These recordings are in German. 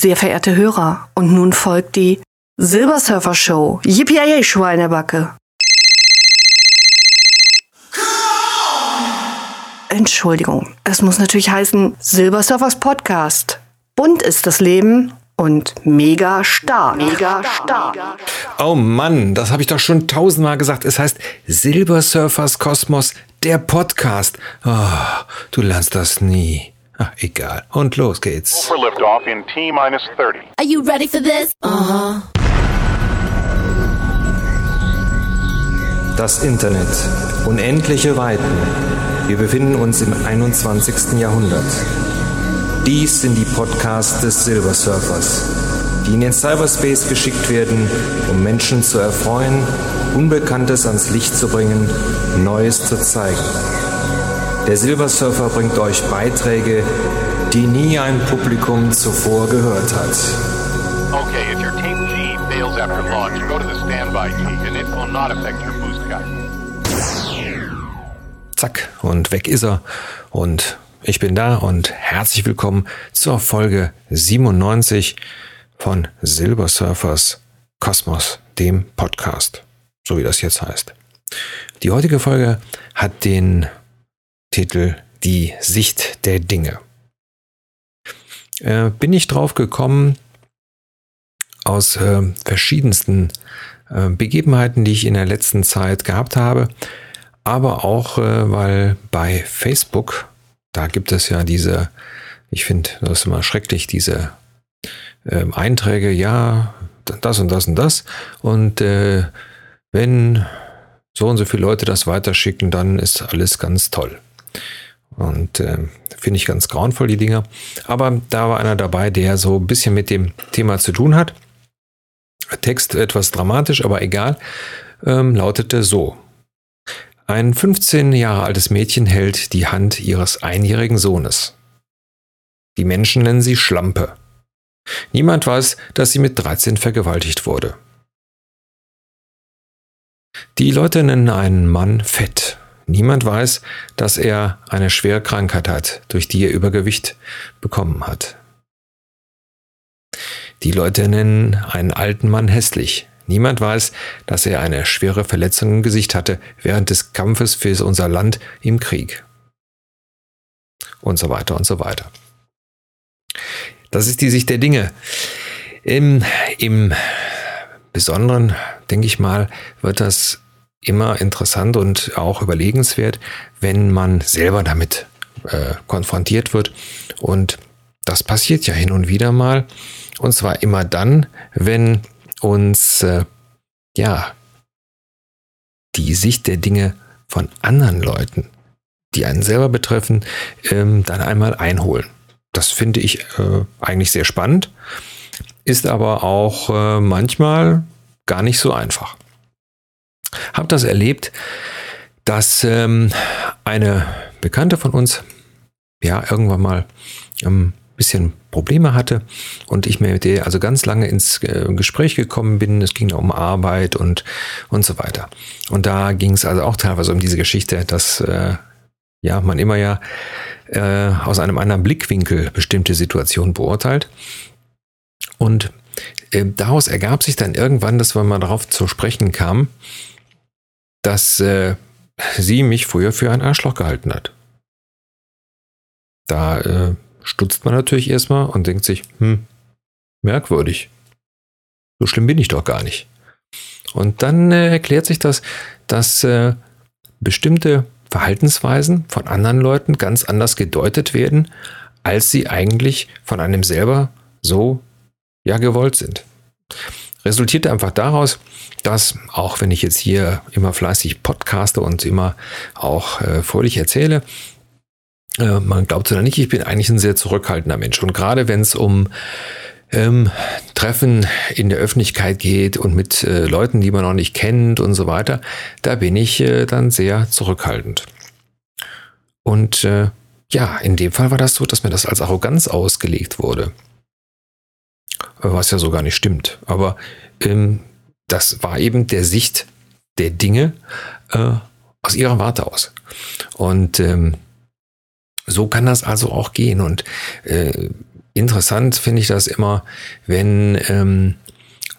Sehr verehrte Hörer, und nun folgt die Silbersurfer Show. Yippie Schweinebacke. Entschuldigung, es muss natürlich heißen Silbersurfers Podcast. Bunt ist das Leben und mega stark. Mega stark. Oh Mann, das habe ich doch schon tausendmal gesagt. Es heißt Silbersurfers Kosmos, der Podcast. Oh, du lernst das nie. Ach, egal. Und los geht's. For liftoff in T minus 30. Are you ready for this? Uh-huh. Das Internet. Unendliche Weiten. Wir befinden uns im 21. Jahrhundert. Dies sind die Podcasts des Silbersurfers, die in den Cyberspace geschickt werden, um Menschen zu erfreuen, Unbekanntes ans Licht zu bringen, Neues zu zeigen. Der Silbersurfer bringt euch Beiträge, die nie ein Publikum zuvor gehört hat. Okay, if your Team G fails after launch, go to the standby key and it will not affect your boost guide. Zack, und weg ist er. Und ich bin da und herzlich willkommen zur Folge 97 von Silbersurfers Kosmos, dem Podcast, so wie das jetzt heißt. Die heutige Folge hat den Titel Die Sicht der Dinge. Äh, bin ich drauf gekommen aus äh, verschiedensten äh, Begebenheiten, die ich in der letzten Zeit gehabt habe, aber auch äh, weil bei Facebook, da gibt es ja diese, ich finde das ist immer schrecklich, diese ähm, Einträge, ja, das und das und das und äh, wenn so und so viele Leute das weiterschicken, dann ist alles ganz toll. Und äh, finde ich ganz grauenvoll, die Dinger. Aber da war einer dabei, der so ein bisschen mit dem Thema zu tun hat. Text etwas dramatisch, aber egal. Ähm, lautete so. Ein 15 Jahre altes Mädchen hält die Hand ihres einjährigen Sohnes. Die Menschen nennen sie Schlampe. Niemand weiß, dass sie mit 13 vergewaltigt wurde. Die Leute nennen einen Mann fett. Niemand weiß, dass er eine schwere Krankheit hat, durch die er Übergewicht bekommen hat. Die Leute nennen einen alten Mann hässlich. Niemand weiß, dass er eine schwere Verletzung im Gesicht hatte während des Kampfes für unser Land im Krieg. Und so weiter und so weiter. Das ist die Sicht der Dinge. Im, im Besonderen, denke ich mal, wird das immer interessant und auch überlegenswert, wenn man selber damit äh, konfrontiert wird. Und das passiert ja hin und wieder mal. Und zwar immer dann, wenn uns äh, ja die Sicht der Dinge von anderen Leuten, die einen selber betreffen, ähm, dann einmal einholen. Das finde ich äh, eigentlich sehr spannend, ist aber auch äh, manchmal gar nicht so einfach habe das erlebt, dass ähm, eine Bekannte von uns ja irgendwann mal ein ähm, bisschen Probleme hatte und ich mir mit der also ganz lange ins äh, Gespräch gekommen bin. Es ging um Arbeit und, und so weiter. Und da ging es also auch teilweise um diese Geschichte, dass äh, ja man immer ja äh, aus einem anderen Blickwinkel bestimmte Situationen beurteilt. Und äh, daraus ergab sich dann irgendwann, dass man mal darauf zu sprechen kam, dass äh, sie mich früher für ein Arschloch gehalten hat. Da äh, stutzt man natürlich erstmal und denkt sich, hm, merkwürdig. So schlimm bin ich doch gar nicht. Und dann äh, erklärt sich das, dass äh, bestimmte Verhaltensweisen von anderen Leuten ganz anders gedeutet werden, als sie eigentlich von einem selber so ja gewollt sind resultiert einfach daraus, dass auch wenn ich jetzt hier immer fleißig podcaste und immer auch äh, fröhlich erzähle, äh, man glaubt es oder nicht, ich bin eigentlich ein sehr zurückhaltender Mensch. Und gerade wenn es um ähm, Treffen in der Öffentlichkeit geht und mit äh, Leuten, die man noch nicht kennt und so weiter, da bin ich äh, dann sehr zurückhaltend. Und äh, ja, in dem Fall war das so, dass mir das als Arroganz ausgelegt wurde was ja so gar nicht stimmt. Aber ähm, das war eben der Sicht der Dinge äh, aus ihrer Warte aus. Und ähm, so kann das also auch gehen. Und äh, interessant finde ich das immer, wenn, ähm,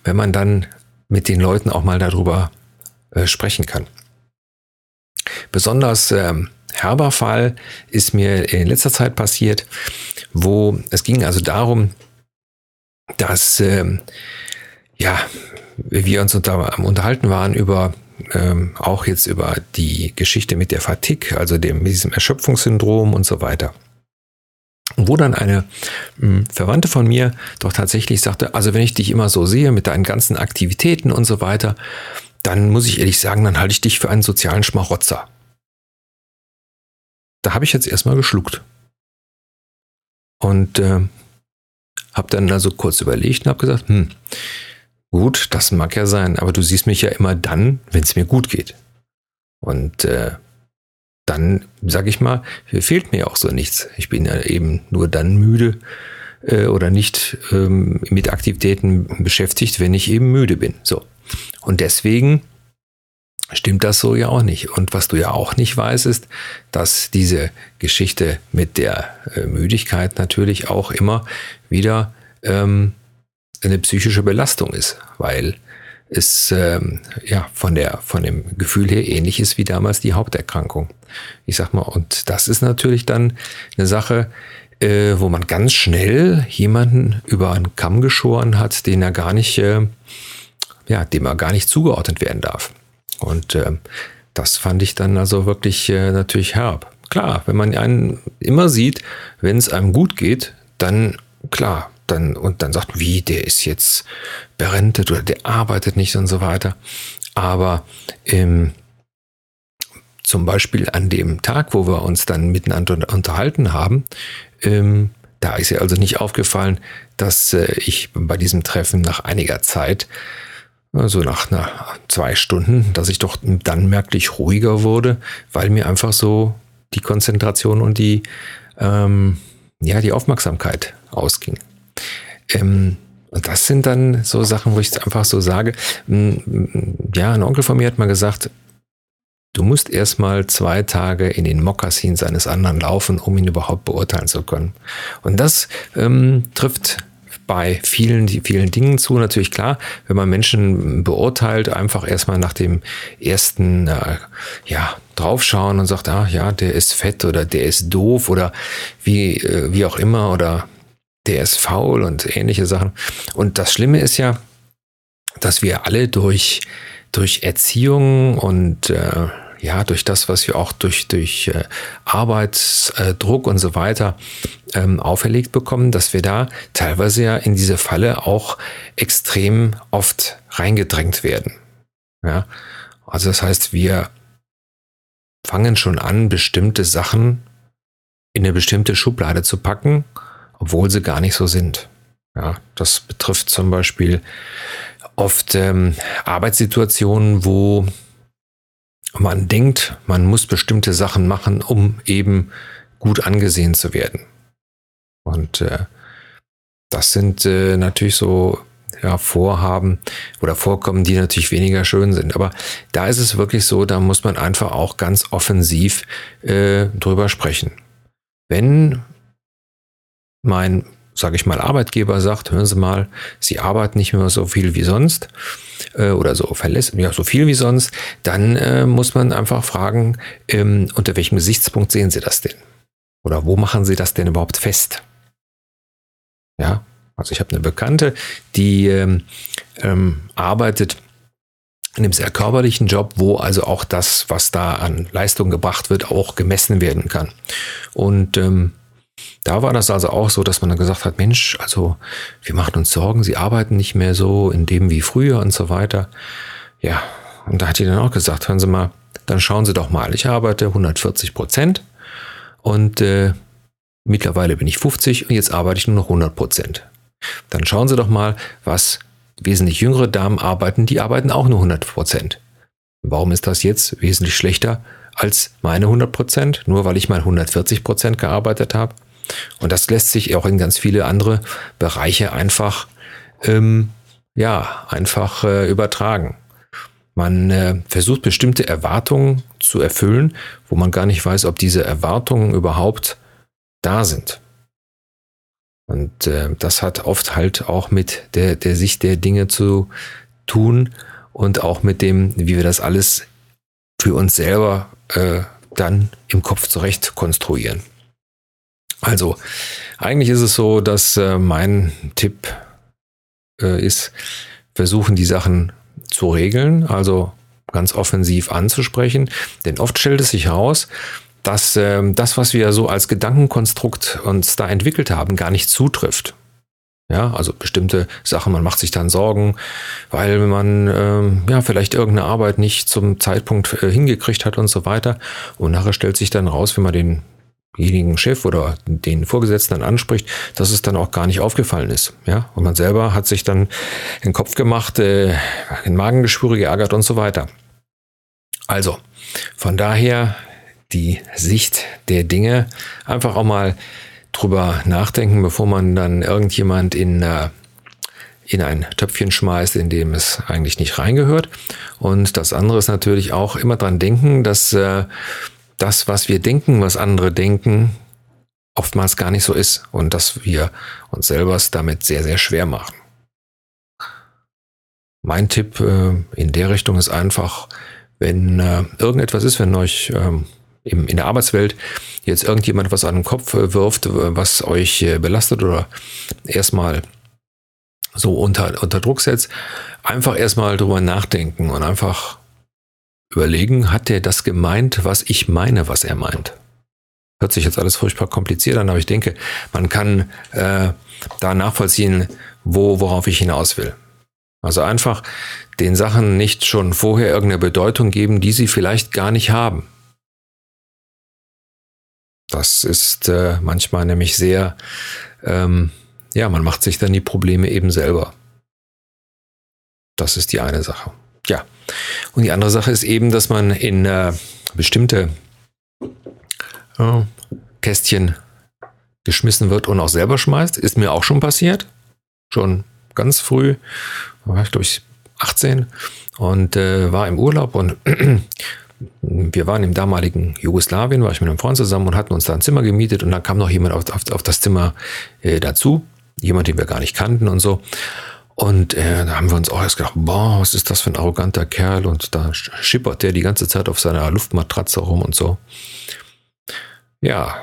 wenn man dann mit den Leuten auch mal darüber äh, sprechen kann. Besonders ähm, herber Fall ist mir in letzter Zeit passiert, wo es ging also darum, dass ähm, ja wir uns unter, unterhalten waren über ähm, auch jetzt über die Geschichte mit der Fatigue, also dem, diesem Erschöpfungssyndrom und so weiter. Wo dann eine hm, Verwandte von mir doch tatsächlich sagte, also wenn ich dich immer so sehe mit deinen ganzen Aktivitäten und so weiter, dann muss ich ehrlich sagen, dann halte ich dich für einen sozialen Schmarotzer. Da habe ich jetzt erstmal geschluckt. Und äh, habe dann also kurz überlegt und habe gesagt, hm, gut, das mag ja sein, aber du siehst mich ja immer dann, wenn es mir gut geht. Und äh, dann, sag ich mal, fehlt mir auch so nichts. Ich bin ja eben nur dann müde äh, oder nicht ähm, mit Aktivitäten beschäftigt, wenn ich eben müde bin. So. Und deswegen stimmt das so ja auch nicht. Und was du ja auch nicht weißt, ist, dass diese Geschichte mit der äh, Müdigkeit natürlich auch immer wieder ähm, eine psychische Belastung ist, weil es ähm, ja von der von dem Gefühl her ähnlich ist wie damals die Haupterkrankung. Ich sag mal, und das ist natürlich dann eine Sache, äh, wo man ganz schnell jemanden über einen Kamm geschoren hat, den er gar nicht, äh, ja, dem er gar nicht zugeordnet werden darf. Und äh, das fand ich dann also wirklich äh, natürlich herb. Klar, wenn man einen immer sieht, wenn es einem gut geht, dann klar, dann und dann sagt, wie, der ist jetzt berentet oder der arbeitet nicht und so weiter. Aber ähm, zum Beispiel an dem Tag, wo wir uns dann miteinander unterhalten haben, ähm, da ist ja also nicht aufgefallen, dass äh, ich bei diesem Treffen nach einiger Zeit, also nach nach zwei Stunden, dass ich doch dann merklich ruhiger wurde, weil mir einfach so die Konzentration und die ähm, ja die Aufmerksamkeit ausging. Ähm, und das sind dann so Sachen, wo ich einfach so sage, ja, ein Onkel von mir hat mal gesagt, du musst erstmal zwei Tage in den Mokassin seines anderen laufen, um ihn überhaupt beurteilen zu können. Und das ähm, trifft bei vielen, vielen Dingen zu. Natürlich klar, wenn man Menschen beurteilt, einfach erstmal nach dem ersten, äh, ja, draufschauen und sagt, ah, ja, der ist fett oder der ist doof oder wie, äh, wie auch immer oder der ist faul und ähnliche Sachen. Und das Schlimme ist ja, dass wir alle durch, durch Erziehung und äh, ja, durch das, was wir auch durch, durch äh, Arbeitsdruck äh, und so weiter ähm, auferlegt bekommen, dass wir da teilweise ja in diese Falle auch extrem oft reingedrängt werden. Ja, also das heißt, wir fangen schon an, bestimmte Sachen in eine bestimmte Schublade zu packen obwohl sie gar nicht so sind. Ja, das betrifft zum Beispiel oft ähm, Arbeitssituationen, wo man denkt, man muss bestimmte Sachen machen, um eben gut angesehen zu werden. Und äh, das sind äh, natürlich so ja, Vorhaben oder Vorkommen, die natürlich weniger schön sind. Aber da ist es wirklich so, da muss man einfach auch ganz offensiv äh, drüber sprechen. Wenn mein, sage ich mal, Arbeitgeber sagt, hören Sie mal, Sie arbeiten nicht mehr so viel wie sonst äh, oder so verlässlich, ja, so viel wie sonst, dann äh, muss man einfach fragen, ähm, unter welchem Gesichtspunkt sehen Sie das denn? Oder wo machen Sie das denn überhaupt fest? Ja, also ich habe eine Bekannte, die ähm, ähm, arbeitet in einem sehr körperlichen Job, wo also auch das, was da an Leistung gebracht wird, auch gemessen werden kann. Und ähm, da war das also auch so, dass man dann gesagt hat, Mensch, also wir machen uns Sorgen, sie arbeiten nicht mehr so in dem wie früher und so weiter. Ja, und da hat die dann auch gesagt, hören Sie mal, dann schauen Sie doch mal, ich arbeite 140 Prozent und äh, mittlerweile bin ich 50 und jetzt arbeite ich nur noch 100 Prozent. Dann schauen Sie doch mal, was wesentlich jüngere Damen arbeiten, die arbeiten auch nur 100 Prozent. Warum ist das jetzt wesentlich schlechter als meine 100 Prozent, nur weil ich mal 140 Prozent gearbeitet habe? Und das lässt sich auch in ganz viele andere Bereiche einfach, ähm, ja, einfach äh, übertragen. Man äh, versucht bestimmte Erwartungen zu erfüllen, wo man gar nicht weiß, ob diese Erwartungen überhaupt da sind. Und äh, das hat oft halt auch mit der, der Sicht der Dinge zu tun und auch mit dem, wie wir das alles für uns selber äh, dann im Kopf zurecht konstruieren. Also, eigentlich ist es so, dass äh, mein Tipp äh, ist, versuchen die Sachen zu regeln, also ganz offensiv anzusprechen. Denn oft stellt es sich heraus, dass äh, das, was wir so als Gedankenkonstrukt uns da entwickelt haben, gar nicht zutrifft. Ja, also bestimmte Sachen, man macht sich dann Sorgen, weil man ähm, ja vielleicht irgendeine Arbeit nicht zum Zeitpunkt äh, hingekriegt hat und so weiter. Und nachher stellt sich dann raus, wenn man denjenigen Chef oder den Vorgesetzten anspricht, dass es dann auch gar nicht aufgefallen ist. Ja, und man selber hat sich dann den Kopf gemacht, äh, in Magengeschwüre geärgert und so weiter. Also, von daher die Sicht der Dinge einfach auch mal drüber nachdenken, bevor man dann irgendjemand in, äh, in ein Töpfchen schmeißt, in dem es eigentlich nicht reingehört. Und das andere ist natürlich auch immer dran denken, dass äh, das, was wir denken, was andere denken, oftmals gar nicht so ist und dass wir uns selber damit sehr, sehr schwer machen. Mein Tipp äh, in der Richtung ist einfach, wenn äh, irgendetwas ist, wenn euch ähm, in der Arbeitswelt jetzt irgendjemand was an den Kopf äh, wirft, was euch belastet oder erstmal so unter, unter Druck setzt, einfach erstmal drüber nachdenken und einfach überlegen, hat der das gemeint, was ich meine, was er meint? Hört sich jetzt alles furchtbar kompliziert an, aber ich denke, man kann äh, da nachvollziehen, wo, worauf ich hinaus will. Also einfach den Sachen nicht schon vorher irgendeine Bedeutung geben, die sie vielleicht gar nicht haben. Das ist äh, manchmal nämlich sehr, ähm, ja, man macht sich dann die Probleme eben selber. Das ist die eine Sache. Ja. Und die andere Sache ist eben, dass man in äh, bestimmte äh, Kästchen geschmissen wird und auch selber schmeißt. Ist mir auch schon passiert. Schon ganz früh, war ich glaube ich 18 und äh, war im Urlaub und wir waren im damaligen Jugoslawien, war ich mit einem Freund zusammen und hatten uns da ein Zimmer gemietet und dann kam noch jemand auf, auf, auf das Zimmer äh, dazu, jemand, den wir gar nicht kannten und so. Und äh, da haben wir uns auch erst gedacht, boah, was ist das für ein arroganter Kerl und da schippert der die ganze Zeit auf seiner Luftmatratze rum und so. Ja,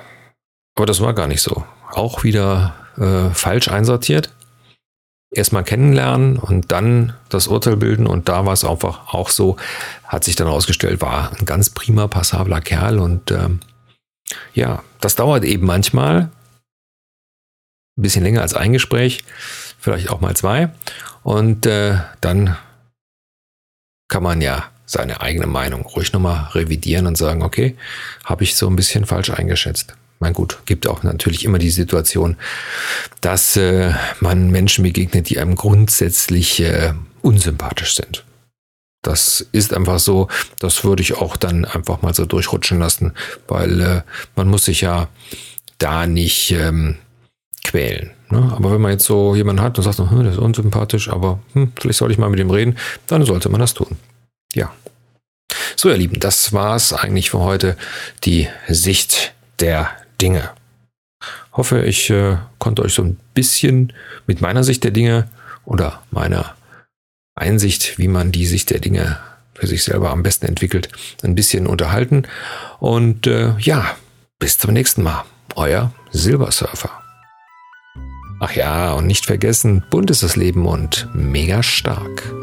aber das war gar nicht so. Auch wieder äh, falsch einsortiert erstmal kennenlernen und dann das Urteil bilden. Und da war es einfach auch so, hat sich dann herausgestellt, war ein ganz prima, passabler Kerl. Und ähm, ja, das dauert eben manchmal ein bisschen länger als ein Gespräch, vielleicht auch mal zwei. Und äh, dann kann man ja seine eigene Meinung ruhig nochmal revidieren und sagen, okay, habe ich so ein bisschen falsch eingeschätzt mein gut, gibt auch natürlich immer die Situation, dass äh, man Menschen begegnet, die einem grundsätzlich äh, unsympathisch sind. Das ist einfach so, das würde ich auch dann einfach mal so durchrutschen lassen, weil äh, man muss sich ja da nicht ähm, quälen. Ne? Aber wenn man jetzt so jemanden hat und sagt, hm, der ist unsympathisch, aber hm, vielleicht sollte ich mal mit ihm reden, dann sollte man das tun. Ja. So, ihr Lieben, das war es eigentlich für heute. Die Sicht der Dinge. Hoffe, ich äh, konnte euch so ein bisschen mit meiner Sicht der Dinge oder meiner Einsicht, wie man die Sicht der Dinge für sich selber am besten entwickelt, ein bisschen unterhalten. Und äh, ja, bis zum nächsten Mal. Euer Silbersurfer. Ach ja, und nicht vergessen, bunt ist das Leben und mega stark.